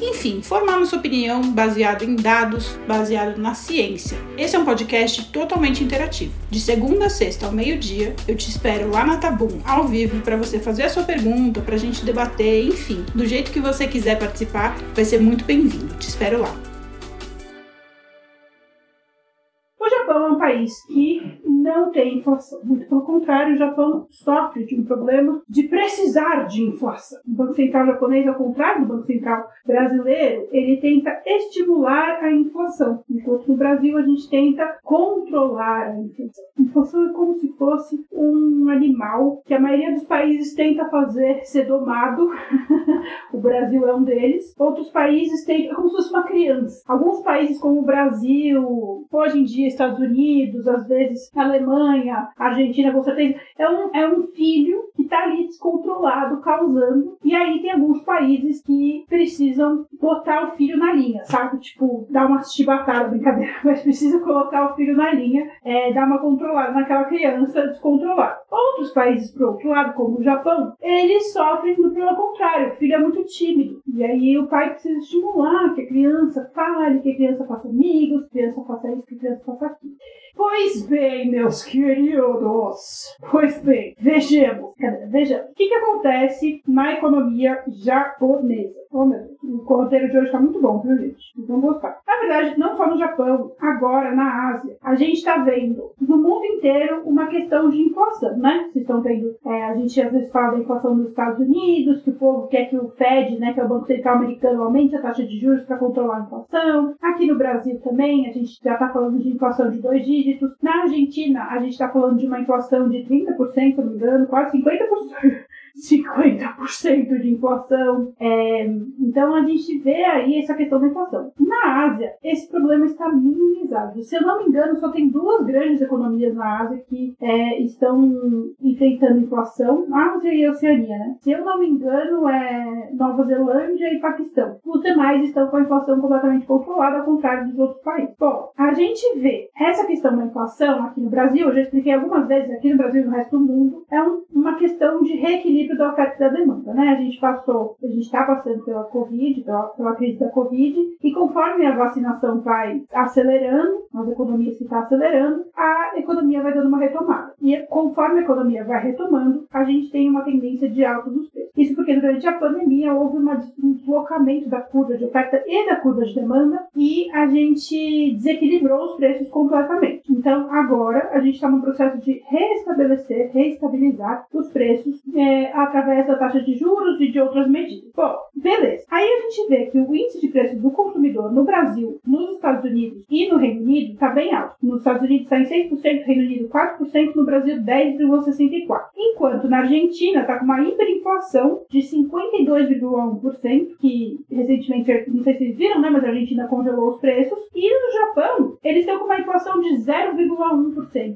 enfim, formar nossa opinião baseado em dados, baseado na ciência. Esse é um podcast totalmente interativo. De segunda a sexta ao meio-dia, eu te espero lá na Tabum, ao vivo, para você fazer a sua pergunta, para a gente debater, enfim, do jeito que você quiser participar, vai ser muito bem-vindo. Te espero lá. O Japão é um país que tem inflação. Muito pelo contrário, o Japão sofre de um problema de precisar de inflação. O Banco Central japonês, ao contrário do Banco Central brasileiro, ele tenta estimular a inflação, enquanto no Brasil a gente tenta controlar a inflação. A inflação é como se fosse um animal que a maioria dos países tenta fazer ser domado. o Brasil é um deles. Outros países tentam, é como se fosse uma criança. Alguns países, como o Brasil, hoje em dia Estados Unidos, às vezes Alemanha, Argentina, com certeza, é um, é um filho que está ali descontrolado, causando. E aí tem alguns países que precisam botar o filho na linha, sabe? Tipo, dar uma chibatada, brincadeira, mas precisa colocar o filho na linha, é, dar uma controlada naquela criança descontrolada. Outros países, por outro lado, como o Japão, eles sofrem do pelo contrário, o filho é muito tímido. E aí o pai precisa estimular que a criança fale, que a criança faça amigos, que a criança faça isso, que a criança faça aquilo. Pois bem, meus queridos. Pois bem, vejamos. Cadê? O que, que acontece na economia japonesa? O roteiro de hoje está muito bom, viu, gente? Vocês vão gostar. Na verdade, não só no Japão, agora na Ásia, a gente está vendo no mundo inteiro uma questão de inflação, né? Vocês estão vendo, é, a gente às vezes fala da inflação nos Estados Unidos, que o povo quer que o Fed, né, que é o Banco Central Americano, aumente a taxa de juros para controlar a inflação. Aqui no Brasil também, a gente já está falando de inflação de dois dígitos. Na Argentina, a gente está falando de uma inflação de 30%, se não me engano, quase 50%. 50% de inflação. É, então a gente vê aí essa questão da inflação. Na Ásia, esse problema está minimizado. Se eu não me engano, só tem duas grandes economias na Ásia que é, estão enfrentando inflação: Ásia e Oceania, né? Se eu não me engano, é Nova Zelândia e Paquistão. Os demais estão com a inflação completamente controlada, ao contrário dos outros países. Bom, a gente vê essa questão da inflação aqui no Brasil, eu já expliquei algumas vezes aqui no Brasil e no resto do mundo, é um, uma questão de reequilíbrio equilíbrio da oferta e da demanda, né? A gente passou, a gente está passando pela Covid, pela, pela, crise da Covid, e conforme a vacinação vai acelerando, as economias que estão acelerando, a economia vai dando uma retomada. Conforme a economia vai retomando, a gente tem uma tendência de alta dos preços. Isso porque durante a pandemia houve uma, um deslocamento da curva de oferta e da curva de demanda e a gente desequilibrou os preços completamente. Então, agora a gente está no processo de restabelecer, reestabilizar os preços é, através da taxa de juros e de outras medidas. Bom, beleza. Aí a gente vê que o índice de preço do consumidor no Brasil, nos Estados Unidos e no Reino Unido está bem alto. Nos Estados Unidos está em 6%, no Reino Unido 4%, no Brasil 10,64%. Enquanto na Argentina está com uma hiperinflação de 52,1%, que recentemente, não sei se vocês viram, né, mas a Argentina congelou os preços. E no Japão, eles estão com uma inflação de 0,1%.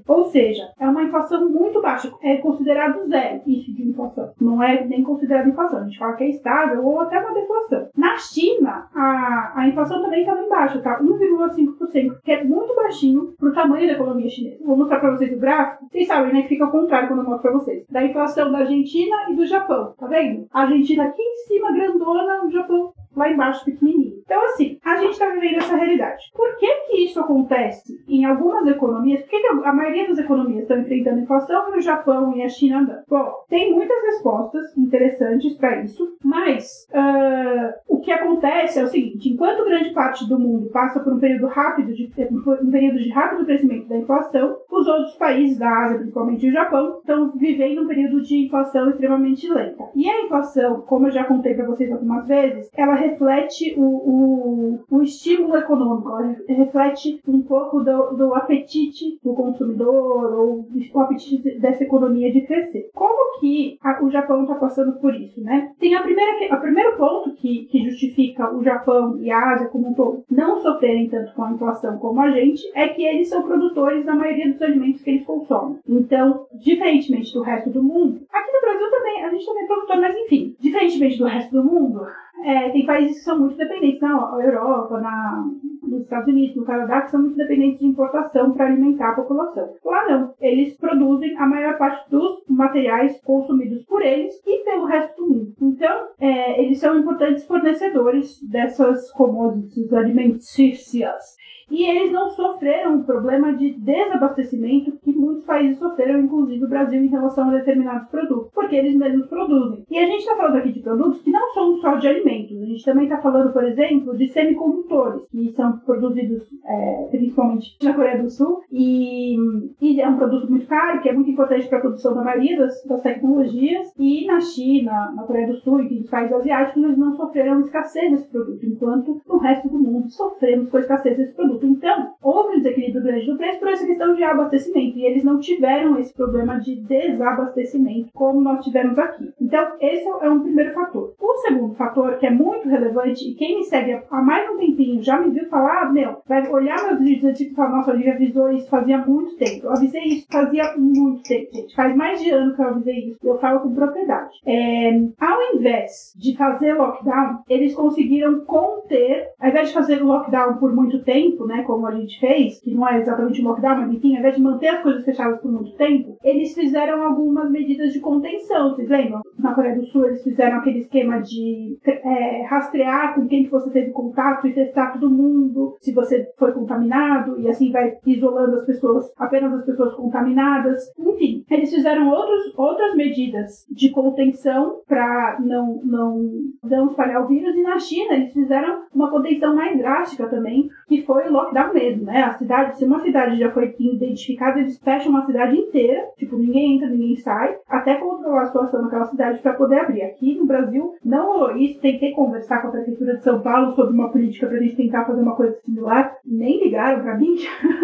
Ou seja, é uma inflação muito baixa. É considerado zero isso de inflação não é nem considerada inflação. A gente fala que é estável ou até uma deflação. Na China, a, a inflação também está bem baixa, tá? 1,5%, que é muito baixinho para o tamanho da economia chinesa. Vou mostrar para vocês o gráfico. Vocês sabem, né? Que fica ao contrário quando eu mostro para vocês. Da inflação da Argentina e do Japão. Tá vendo? A Argentina aqui em cima, grandona, o Japão lá embaixo pequenininho. Então, assim, a gente está vivendo essa realidade. Por que que isso acontece em algumas economias? Por que, que a maioria das economias estão enfrentando inflação e o Japão e a China andando? Bom, tem muitas respostas interessantes para isso, mas uh, o que acontece é o seguinte: enquanto grande parte do mundo passa por um período rápido de um período de rápido crescimento da inflação, os outros países da Ásia, principalmente o Japão, estão vivendo um período de inflação extremamente lenta. E a inflação, como eu já contei para vocês algumas vezes, ela reflete o, o, o estímulo econômico, ela reflete um pouco do, do apetite do consumidor ou o apetite dessa economia de crescer. Como que a, o Japão está passando por isso, né? Tem a primeira, o primeiro ponto que, que justifica o Japão e a Ásia como um todo não sofrerem tanto com a inflação como a gente é que eles são produtores da maioria dos alimentos que eles consomem. Então, diferentemente do resto do mundo, aqui no Brasil também, a gente também é produtor, mas enfim, diferentemente do resto do mundo, é, tem países que são muito dependentes na Europa, na, nos Estados Unidos, no Canadá, que são muito dependentes de importação para alimentar a população. Lá não, eles produzem a maior parte dos materiais consumidos por eles e pelo resto do mundo. Então, é, eles são importantes fornecedores dessas commodities alimentícias e eles não sofreram o problema de desabastecimento que muitos países sofreram, inclusive o Brasil, em relação a determinados produtos, porque eles mesmos produzem. E a gente está falando aqui de produtos que não são só de alimentos, a gente também está falando, por exemplo, de semicondutores, que são produzidos é, principalmente na Coreia do Sul, e, e, é um produto muito caro, que é muito importante para a produção da maioria das, das, tecnologias, e na China, na Coreia do Sul e nos países asiáticos, eles não sofreram escassez desse produto, enquanto no resto do mundo sofremos com a escassez desse produto produto. Então, houve um desequilíbrio grande do preço por essa questão de abastecimento, e eles não tiveram esse problema de desabastecimento como nós tivemos aqui. Então, esse é um primeiro fator. O segundo fator, que é muito relevante, e quem me segue há mais um tempinho já me viu falar, ah, meu, vai olhar meus vídeos antigos e falar, nossa, Olivia avisou isso fazia muito tempo. Eu avisei isso fazia muito tempo, gente. Faz mais de ano que eu avisei isso. Eu falo com propriedade. É, ao invés de fazer lockdown, eles conseguiram conter, ao invés de fazer lockdown por muito tempo, né, como a gente fez, que não é exatamente um lockdown, mas enfim, ao invés de manter as coisas fechadas por muito tempo, eles fizeram algumas medidas de contenção. Vocês lembram? Na Coreia do Sul, eles fizeram aquele esquema de é, rastrear com quem que você teve contato e testar todo mundo se você foi contaminado, e assim vai isolando as pessoas, apenas as pessoas contaminadas. Enfim, eles fizeram outros, outras medidas de contenção para não, não, não espalhar o vírus, e na China eles fizeram uma contenção mais drástica também, que foi lockdown mesmo, né? A cidade, se uma cidade já foi identificada, eles fecham uma cidade inteira, tipo, ninguém entra, ninguém sai, até controlar a situação naquela cidade para poder abrir. Aqui no Brasil não rolou isso, tentei conversar com a Prefeitura de São Paulo sobre uma política para a gente tentar fazer uma coisa similar, nem ligaram para mim,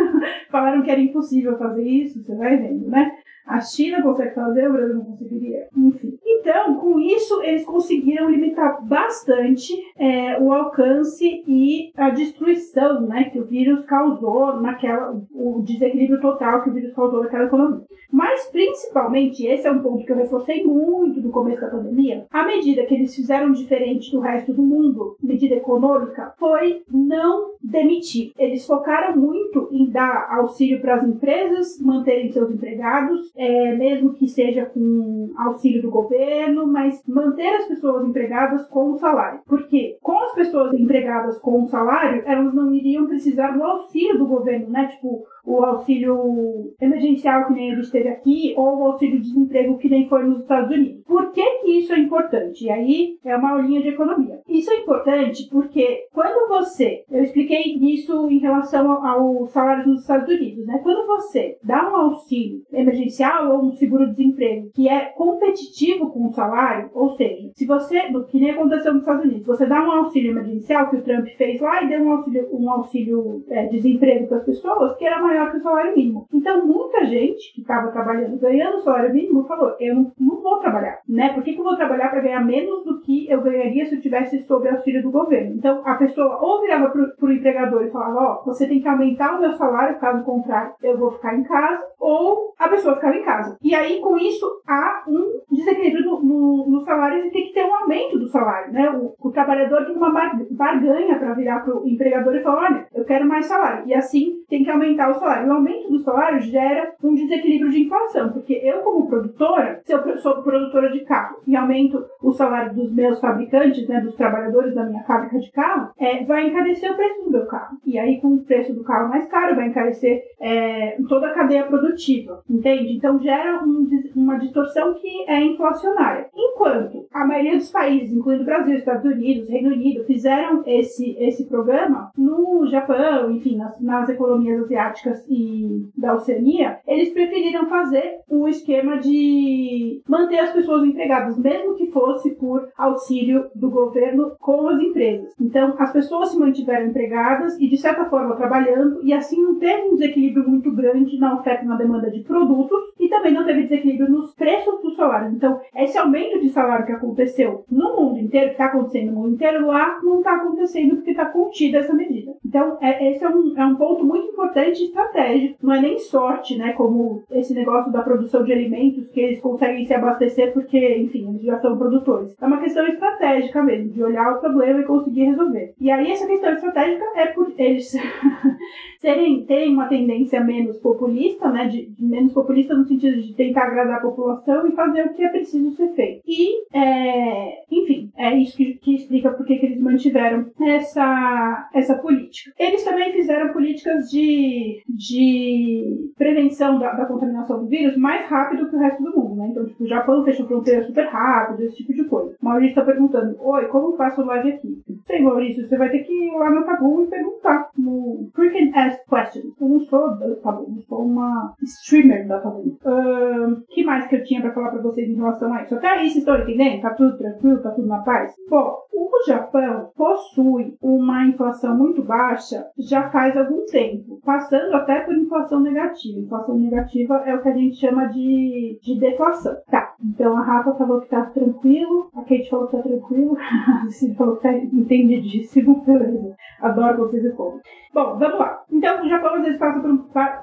falaram que era impossível fazer isso, você vai vendo, né? A China consegue fazer, o Brasil não conseguiria. Enfim. Então, com isso, eles conseguiram limitar bastante é, o alcance e a destruição né, que o vírus causou naquela. o desequilíbrio total que o vírus causou naquela economia. Mas, principalmente, esse é um ponto que eu reforcei muito no começo da pandemia, a medida que eles fizeram diferente do resto do mundo, medida econômica, foi não demitir. Eles focaram muito em dar auxílio para as empresas manterem seus empregados, é, mesmo que seja com auxílio do governo, mas manter as pessoas empregadas com o salário. Porque com as pessoas empregadas com o salário, elas não iriam precisar do auxílio do governo, né? Tipo, o auxílio emergencial que nem a gente teve aqui, ou o auxílio desemprego que nem foi nos Estados Unidos. Por que, que isso é importante? E aí é uma aulinha de economia. Isso é importante porque quando você, eu expliquei isso em relação ao salário nos Estados Unidos, né? Quando você dá um auxílio emergencial ou um seguro-desemprego que é competitivo com o salário, ou seja, se você, que nem aconteceu nos Estados Unidos, você dá um auxílio emergencial que o Trump fez lá e deu um auxílio, um auxílio é, desemprego para as pessoas que era maior que o salário mínimo. Então, muita gente que estava trabalhando, ganhando o salário mínimo, falou: eu não, não vou trabalhar, né? Por que, que eu vou trabalhar para ganhar menos do que eu ganharia se eu tivesse sob auxílio do governo? Então, a pessoa ou virava para o empregador e falava: ó, oh, você tem que aumentar o meu salário, caso contrário, eu vou ficar em casa, ou a pessoa ficava em casa. E aí, com isso, há um desequilíbrio no, no, no salário e tem que ter um aumento do salário, né? O, o trabalhador tem uma barganha para virar para o empregador e falar: olha, eu quero mais salário. E assim tem que aumentar o salário. O aumento do salário gera um desequilíbrio de inflação, porque eu, como produtora, se eu sou produtora de carro e aumento o salário dos meus fabricantes, né, dos trabalhadores da minha fábrica de carro, é, vai encarecer o preço do meu carro. E aí, com o preço do carro mais caro, vai encarecer é, toda a cadeia produtiva, entende? Então, gera um, uma distorção que é inflacionária. Enquanto a maioria dos países, incluindo o Brasil, Estados Unidos, Reino Unido, fizeram esse, esse programa, no Japão, enfim, nas, nas economias asiáticas e da Oceania, eles preferiram fazer o esquema de manter as pessoas empregadas, mesmo que fosse por auxílio do governo com as empresas. Então, as pessoas se mantiveram empregadas e, de certa forma, trabalhando, e assim não teve um desequilíbrio muito grande na oferta e na demanda de produtos, também não teve desequilíbrio nos preços dos salários. Então, esse aumento de salário que aconteceu no mundo inteiro, que está acontecendo no mundo inteiro, lá não está acontecendo porque está contida essa medida. Então, é, esse é um, é um ponto muito importante estratégico. Não é nem sorte, né? Como esse negócio da produção de alimentos, que eles conseguem se abastecer porque, enfim, eles já são produtores. É uma questão estratégica mesmo, de olhar o problema e conseguir resolver. E aí, essa questão estratégica é por eles serem, terem uma tendência menos populista, né? De, de, menos populista no sentido de tentar agradar a população e fazer o que é preciso ser feito. E, é, enfim, é isso que, que explica por que eles mantiveram essa, essa política. Eles também fizeram políticas de, de prevenção da, da contaminação do vírus mais rápido que o resto do mundo, né? Então, tipo, o Japão fechou fronteira super rápido, esse tipo de coisa. Maurício está perguntando, oi, como faço live aqui? Sei, Maurício, você vai ter que ir lá no Tabu e perguntar no Freaking Ask Questions. Eu não sou da Tabu, eu sou uma streamer da Tabu. Uh, que mais que eu tinha para falar para vocês em relação a isso? Até aí vocês estão entendendo? Tá tudo tranquilo? Tá tudo na paz? Bom, o Japão possui uma inflação muito baixa já faz algum tempo, passando até por inflação negativa. Inflação negativa é o que a gente chama de, de deflação. Tá, então a Rafa falou que tá tranquilo, a Kate falou que tá tranquilo, a falou que tá entendidíssimo. Adoro vocês e como. Bom, vamos lá. Então, o Japão às vezes passa por um.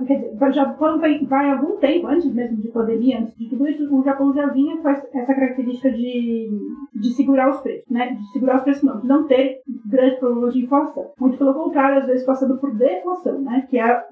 Quer dizer, o Japão vai, vai algum tempo, antes mesmo de pandemia, antes de tudo isso, o Japão já vinha com essa característica de, de segurar os preços, né? De segurar os preços, não, de não ter grandes problemas de inflação. Muito pelo contrário, às vezes passando por deflação, né? Que é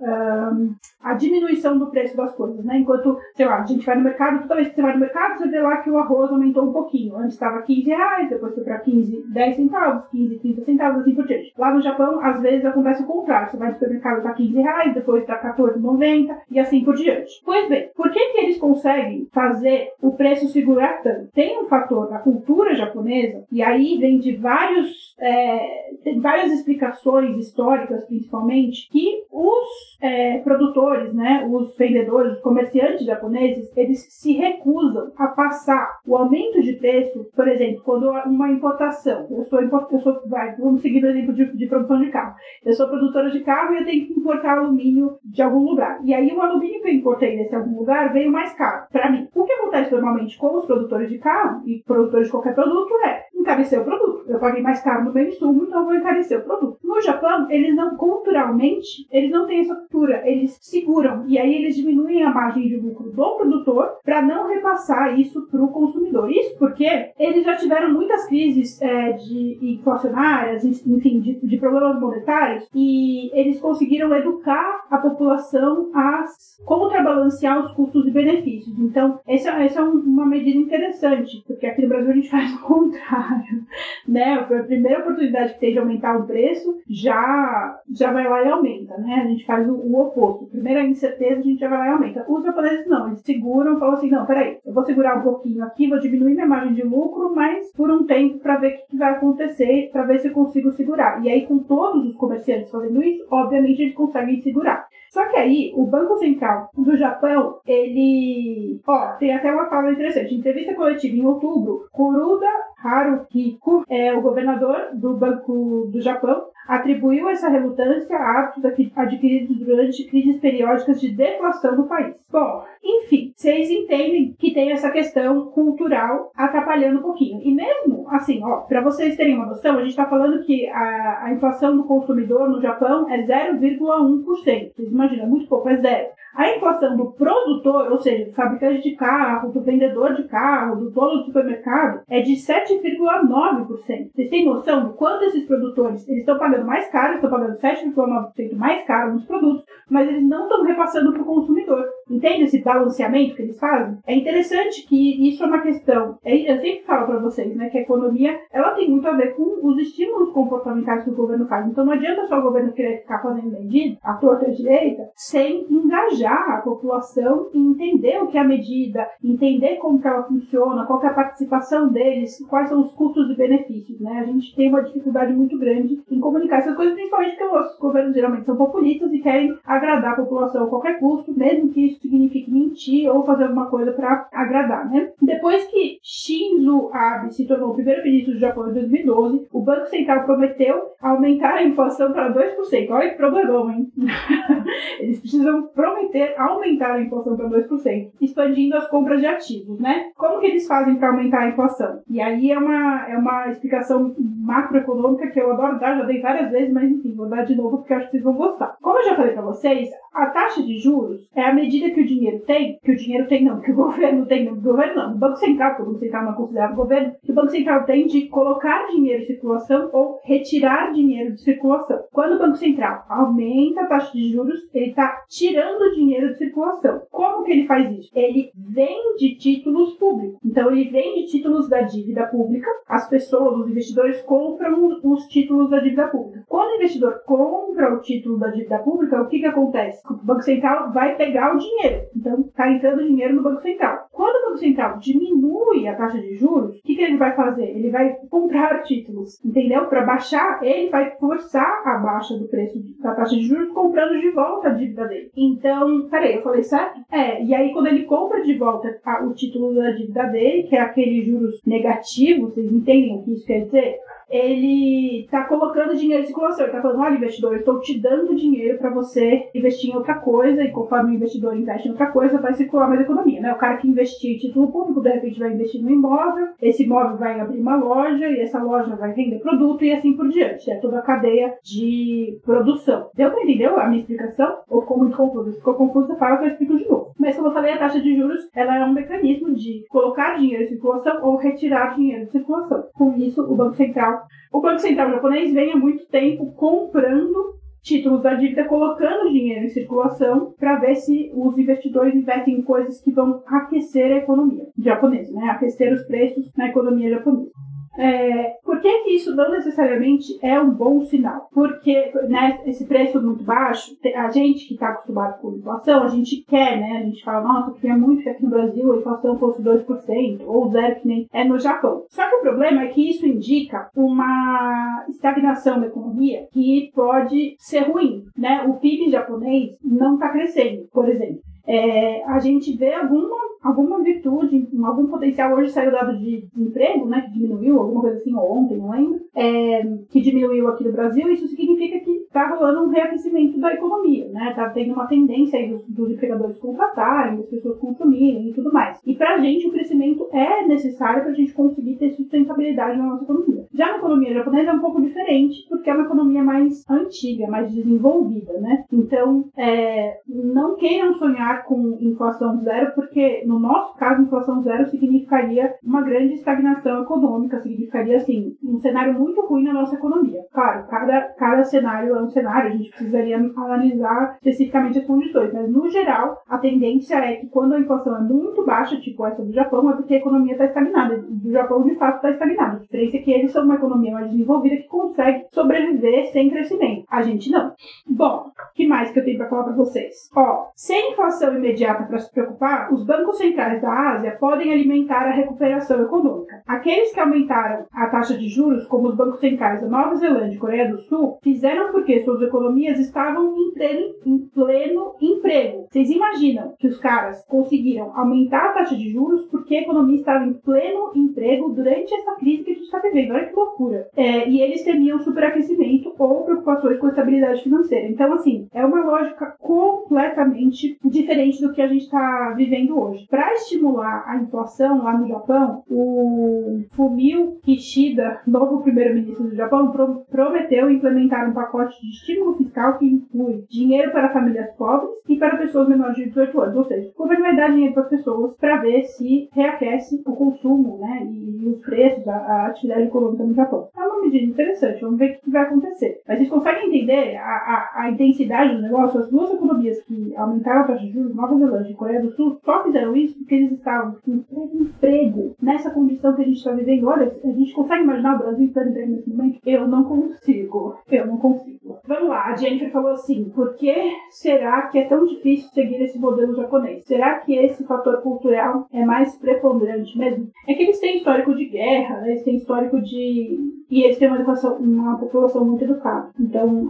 um, a diminuição do preço das coisas, né? Enquanto, sei lá, a gente vai no mercado, toda vez que você vai no mercado, você vê lá que o arroz aumentou um pouquinho. Antes estava 15 reais, depois foi para 15, 10 centavos, 15, 30 centavos, assim por diante. Lá no Japão, às vezes acontece o contrário. Você vai no supermercado, tá 15 reais, depois tá 14,90 e assim por diante. Pois bem, por que que eles conseguem fazer o preço segurar tanto? Tem um fator da cultura japonesa, e aí vem de vários, é, tem várias explicações históricas, principalmente, que os é, produtores, né, os vendedores, os comerciantes japoneses, eles se recusam a passar o aumento de preço, por exemplo, quando uma importação, eu sou, eu sou vai, vamos seguir o exemplo de, de produção de carro, eu sou produtora de carro e eu tenho que importar alumínio de algum lugar. E aí o alumínio que eu importei desse algum lugar veio mais caro para mim. O que acontece normalmente com os produtores de carro e produtores de qualquer produto é encarecer o produto. Eu paguei mais caro no bem insumo, então vou encarecer o produto. No Japão, eles não, culturalmente, eles não têm essa cultura, eles seguram e aí eles diminuem a margem de lucro do produtor para não repassar isso para o consumidor. Isso porque eles já tiveram muitas crises é, de inflacionárias, enfim, de, de problemas monetários e eles conseguiram educar a população a contrabalancear os custos e benefícios. Então, essa, essa é uma medida interessante, porque aqui no Brasil a gente faz o contrário, né? A primeira oportunidade que tem de aumentar o preço, já, já vai lá e aumenta, né? A gente faz o, o oposto. Primeira incerteza, a gente já vai lá e aumenta. Os japoneses não, eles seguram, falam assim, não, peraí, eu vou segurar um pouquinho aqui, vou diminuir minha margem de lucro, mas por um tempo para ver o que vai acontecer, para ver se eu consigo segurar. E aí, com todos os comerciantes fazendo isso, obviamente eles conseguem segurar. Só que aí, o Banco Central do Japão, ele. Ó, tem até uma fala interessante. Em entrevista coletiva em outubro, Kuruda Haruhiko, é, o governador do Banco do Japão, atribuiu essa relutância a hábitos adquiridos durante crises periódicas de deflação no país. Bom, enfim, vocês entendem que tem essa questão cultural atrapalhando um pouquinho. E mesmo assim, ó, para vocês terem uma noção, a gente está falando que a, a inflação do consumidor no Japão é 0,1%. Vocês imaginam, é muito pouco, é zero. A inflação do produtor, ou seja, do fabricante de carro, do vendedor de carro, do dono do supermercado, é de 7,9%. Vocês têm noção do quanto esses produtores eles estão pagando mais caro, estão pagando 7,9% mais caro nos produtos, mas eles não estão repassando para o consumidor. Entende esse balanceamento que eles fazem? É interessante que isso é uma questão. É, eu sempre falo para vocês, né, que a economia ela tem muito a ver com os estímulos comportamentais que o governo faz. Então não adianta só o governo querer ficar fazendo medida, a torta a direita, sem engajar a população e entender o que é a medida, entender como que ela funciona, qual é a participação deles, quais são os custos e benefícios, né? A gente tem uma dificuldade muito grande em comunicar essas coisas, principalmente porque os governos geralmente são populistas e querem agradar a população a qualquer custo, mesmo que isso signifique mentir ou fazer alguma coisa para agradar, né? Depois que Shinzo Abe se tornou o primeiro ministro do Japão em 2012, o Banco Central prometeu aumentar a inflação para 2%. Olha que problemão, hein? Eles precisam prometer aumentar a inflação para 2%, expandindo as compras de ativos, né? Como que eles fazem para aumentar a inflação? E aí é uma, é uma explicação macroeconômica que eu adoro dar, já dei várias vezes, mas enfim, vou dar de novo porque acho que vocês vão gostar. Como eu já falei para vocês, a taxa de juros é a medida que o dinheiro tem, que o dinheiro tem não, que o governo tem, não, o governo não, o Banco Central, porque o Banco Central não é considerado governo, que o Banco Central tem de colocar dinheiro em circulação ou retirar dinheiro de circulação. Quando o Banco Central aumenta a taxa de juros, ele está tirando dinheiro de circulação. Como que ele faz isso? Ele vende títulos públicos. Então ele vende títulos da dívida pública, as pessoas, os investidores compram os títulos da dívida pública. Quando o investidor compra o título da dívida pública, o que que acontece? O Banco Central vai pegar o dinheiro. Então, está entrando dinheiro no Banco Central. Quando o Banco Central diminui a taxa de juros, o que, que ele vai fazer? Ele vai comprar títulos, entendeu? Para baixar, ele vai forçar a baixa do preço da taxa de juros comprando de volta a dívida dele. Então, peraí, eu falei certo? É, e aí quando ele compra de volta o título da dívida dele, que é aquele juros negativo, vocês entendem o que isso quer dizer? Ele está colocando dinheiro em circulação. Ele está falando, olha, investidor, eu estou te dando dinheiro para você investir em outra coisa, e conforme o investidor investe em outra coisa, vai circular mais economia. Né? O cara que investiu em título público, de repente vai investir no imóvel, esse imóvel vai abrir uma loja, e essa loja vai vender produto, e assim por diante. É toda a cadeia de produção. Deu para entender a minha explicação? Ou ficou muito confuso? Se ficou confuso, fala que eu explico de novo. Mas como eu falei, a taxa de juros ela é um mecanismo de colocar dinheiro em circulação ou retirar dinheiro de circulação. Com isso, o Banco Central o Banco Central japonês vem há muito tempo comprando títulos da dívida, colocando dinheiro em circulação para ver se os investidores investem em coisas que vão aquecer a economia japonesa, né? aquecer os preços na economia japonesa. É, por que, que isso não necessariamente é um bom sinal? Porque né, esse preço muito baixo, a gente que está acostumado com inflação, a gente quer, né? A gente fala, nossa, eu queria muito que aqui no Brasil a inflação fosse 2% ou zero que nem é no Japão. Só que o problema é que isso indica uma estagnação da economia que pode ser ruim, né? O PIB japonês não está crescendo, por exemplo. É, a gente vê alguma alguma virtude, algum potencial. Hoje saiu dado de desemprego, né, que diminuiu, alguma coisa assim, ou ontem, não lembro, é, que diminuiu aqui no Brasil. Isso significa que está rolando um reaquecimento da economia, né? Está tendo uma tendência aí dos, dos empregadores contratarem, das pessoas consumirem e tudo mais. E para a gente, o crescimento é necessário para a gente conseguir ter sustentabilidade na nossa economia. Já na economia japonesa é um pouco diferente, porque é uma economia mais antiga, mais desenvolvida, né? Então, é, não queiram sonhar com inflação zero, porque no no nosso caso, inflação zero significaria uma grande estagnação econômica, significaria, assim, um cenário muito ruim na nossa economia. Claro, cada, cada cenário é um cenário, a gente precisaria analisar especificamente as condições, mas no geral, a tendência é que quando a inflação é muito baixa, tipo essa do Japão, é porque a economia está estagnada. Do Japão, de fato, está estagnada. A diferença é que eles são uma economia mais desenvolvida que consegue sobreviver sem crescimento. A gente não. Bom, o que mais que eu tenho para falar para vocês? Ó, sem inflação imediata para se preocupar, os bancos centrais da Ásia podem alimentar a recuperação econômica. Aqueles que aumentaram a taxa de juros, como os bancos centrais da Nova Zelândia e Coreia do Sul, fizeram porque suas economias estavam em pleno, em pleno emprego. Vocês imaginam que os caras conseguiram aumentar a taxa de juros porque a economia estava em pleno emprego durante essa crise que a gente está vivendo? Olha que loucura. É, e eles temiam superaquecimento ou preocupações com a estabilidade financeira. Então, assim, é uma lógica completamente diferente do que a gente está vivendo hoje para estimular a inflação lá no Japão, o Fumio Kishida, novo primeiro-ministro do Japão, pro prometeu implementar um pacote de estímulo fiscal que inclui dinheiro para famílias pobres e para pessoas menores de 18 anos. Ou seja, o governo vai dar dinheiro para as pessoas para ver se reaquece o consumo né, e, os preços, a, a, atividade econômica no Japão. É uma medida interessante, vamos ver o que vai acontecer. Mas vocês conseguem entender a, a, a intensidade do negócio? As duas economias que aumentaram a taxa de juros, Nova Zelândia e Coreia do Sul, só fizeram isso porque eles estavam com emprego nessa condição que a gente está vivendo. Olha, a gente consegue imaginar o Brasil estando emprego nesse momento? Eu não consigo. Eu não consigo. Vamos lá, a Jennifer falou assim: por que será que é tão difícil seguir esse modelo japonês? Será que esse fator cultural é mais preponderante mesmo? É que eles têm histórico de guerra, né? eles têm histórico de. E eles têm uma, educação, uma população muito educada. Então,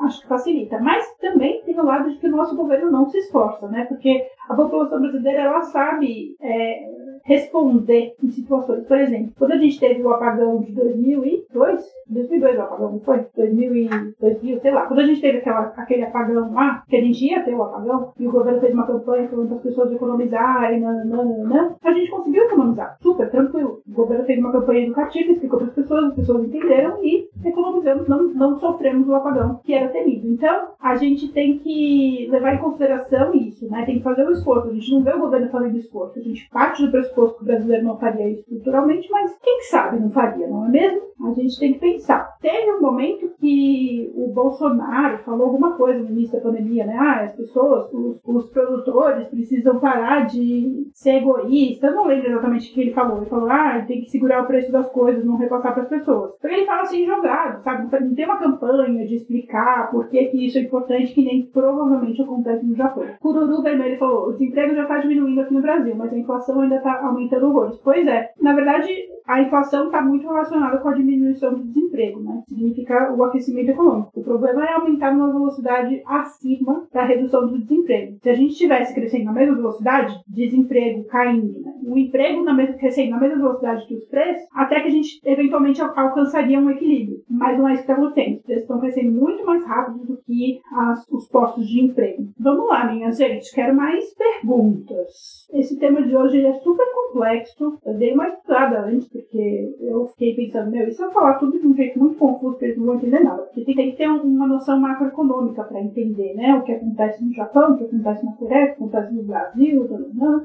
acho que facilita. Mas também tem o lado de que o nosso governo não se esforça, né? Porque a população brasileira, ela sabe. É, responder em situações. Por exemplo, quando a gente teve o apagão de 2002, 2002 o apagão, não foi? 2000, e, 2000, sei lá. Quando a gente teve aquela, aquele apagão lá, que a gente ia ter o apagão, e o governo fez uma campanha falando para as pessoas economizarem, nananana, a gente conseguiu economizar, super tranquilo. O governo fez uma campanha educativa, explicou para as pessoas, as pessoas entenderam e economizamos, não, não sofremos o apagão que era temido. Então, a gente tem que levar em consideração isso, né? Tem que fazer o esforço. A gente não vê o governo fazendo esforço, a gente parte do pressuposto pressuposto que o brasileiro não faria isso culturalmente, mas quem sabe não faria, não é mesmo? A gente tem que pensar. Teve um momento que o Bolsonaro falou alguma coisa no início da pandemia, né? Ah, as pessoas, os, os produtores precisam parar de ser egoístas. Eu não lembro exatamente o que ele falou. Ele falou, ah, tem que segurar o preço das coisas, não repassar para as pessoas. Então ele fala assim, jogado, sabe? Não tem uma campanha de explicar por que, que isso é importante, que nem provavelmente acontece no Japão. Cururu Vermelho falou, o desemprego já está diminuindo aqui no Brasil, mas a inflação ainda está aumentando horrores. Pois é, na verdade, a inflação está muito relacionada com a diminuição do desemprego, né? Significa o aquecimento econômico. O problema é aumentar numa velocidade acima da redução do desemprego. Se a gente estivesse crescendo na mesma velocidade, desemprego caindo, né? o emprego na mesma, crescendo na mesma velocidade que os preços, até que a gente eventualmente alcançaria um equilíbrio. Mas não é isso que está acontecendo. Crescendo muito mais rápido do que as, os postos de emprego. Vamos lá, minha gente. Quero mais perguntas. Esse tema de hoje é super complexo. Eu dei uma estudada antes porque eu fiquei pensando, meu, e se eu falar tudo de um jeito muito confuso, eles não vão entender nada? Porque tem, que ter uma noção macroeconômica para entender, né? O que acontece no Japão, o que acontece na Coreia, o que acontece no Brasil,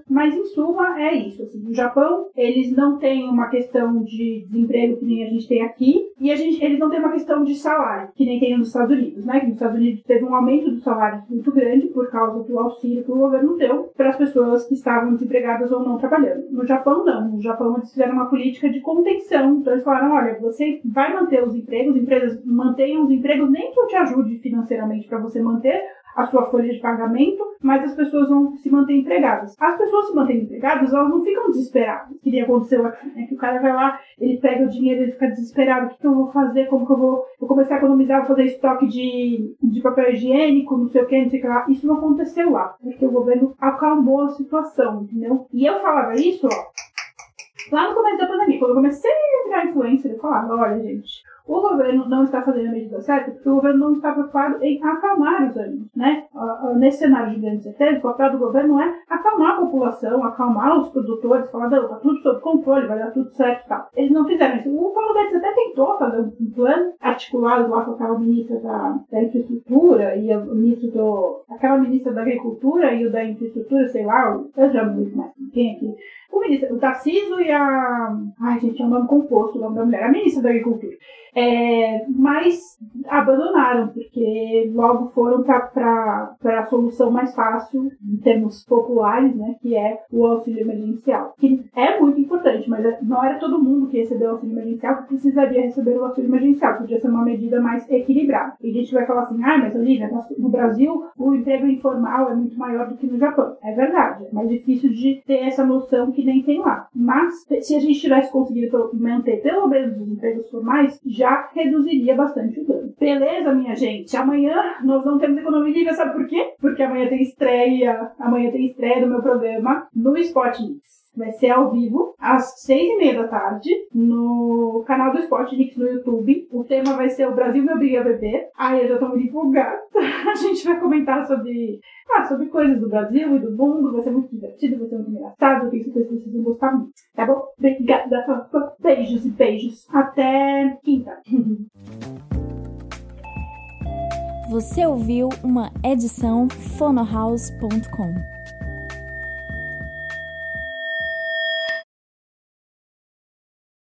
mas em suma é isso. Assim, no Japão, eles não têm uma questão de desemprego que nem a gente tem aqui, e a gente, eles não têm uma questão de salário, que nem tem nos Estados Unidos, né? Que nos Estados Unidos teve um aumento dos salários muito grande por causa do auxílio que o governo deu para as pessoas que estavam desempregadas ou não trabalhando. No Japão, não. No Japão, eles fizeram uma política política de contenção. Então eles falaram: olha, você vai manter os empregos, empresas mantenham os empregos, nem que eu te ajude financeiramente para você manter a sua folha de pagamento, mas as pessoas vão se manter empregadas. As pessoas se mantêm empregadas, elas não ficam desesperadas. O que aconteceu aqui, né? Que o cara vai lá, ele pega o dinheiro, ele fica desesperado. O que, que eu vou fazer? Como que eu vou, vou começar a economizar, vou fazer estoque de, de papel higiênico, não sei o que, não sei o que lá. Isso não aconteceu lá, porque o governo acalmou a situação, entendeu? E eu falava isso, ó, Lá no começo da pandemia, quando eu comecei a virar influencer, eu falava, olha, gente, o governo não está fazendo a medida certa porque o governo não está preocupado em acalmar os ânimos, né? Nesse cenário de grandes certezas, o papel do governo é acalmar a população, acalmar os produtores, falar, não, tá tudo sob controle, vai dar tudo certo e tal. Eles não fizeram isso. O Paulo Guedes até tentou fazer um plano articulado lá com aquela ministra da, da infraestrutura e o ministro do... aquela ministra da agricultura e o da infraestrutura, sei lá, eu já não lembro mais quem aqui o, ministro, o Tarciso e a. Ai, gente, é um nome composto o nome da mulher, a ministra da Agricultura. É, mas abandonaram, porque logo foram para a solução mais fácil, em termos populares, né, que é o auxílio emergencial. Que é muito importante, mas não era todo mundo que recebeu o auxílio emergencial que precisaria receber o auxílio emergencial, podia ser uma medida mais equilibrada. E a gente vai falar assim, ah, mas Olivia, no Brasil o emprego informal é muito maior do que no Japão. É verdade, é mais difícil de ter essa noção que que nem tem lá. Mas, se a gente tivesse conseguido manter pelo menos os empregos formais, já reduziria bastante o dano. Beleza, minha gente? Amanhã nós não temos economia livre, sabe por quê? Porque amanhã tem estreia, amanhã tem estreia do meu programa no Spotmix. Vai ser ao vivo, às seis e meia da tarde, no canal do Spotnix no YouTube. O tema vai ser o Brasil me obriga a beber. Aí eu já tô muito empolgada. A gente vai comentar sobre, ah, sobre coisas do Brasil e do mundo. Vai ser muito divertido, vai ser muito engraçado. Eu tenho certeza que vocês vão gostar muito. Tá bom? Obrigada. Beijos e beijos. Até quinta. Você ouviu uma edição fonohouse.com.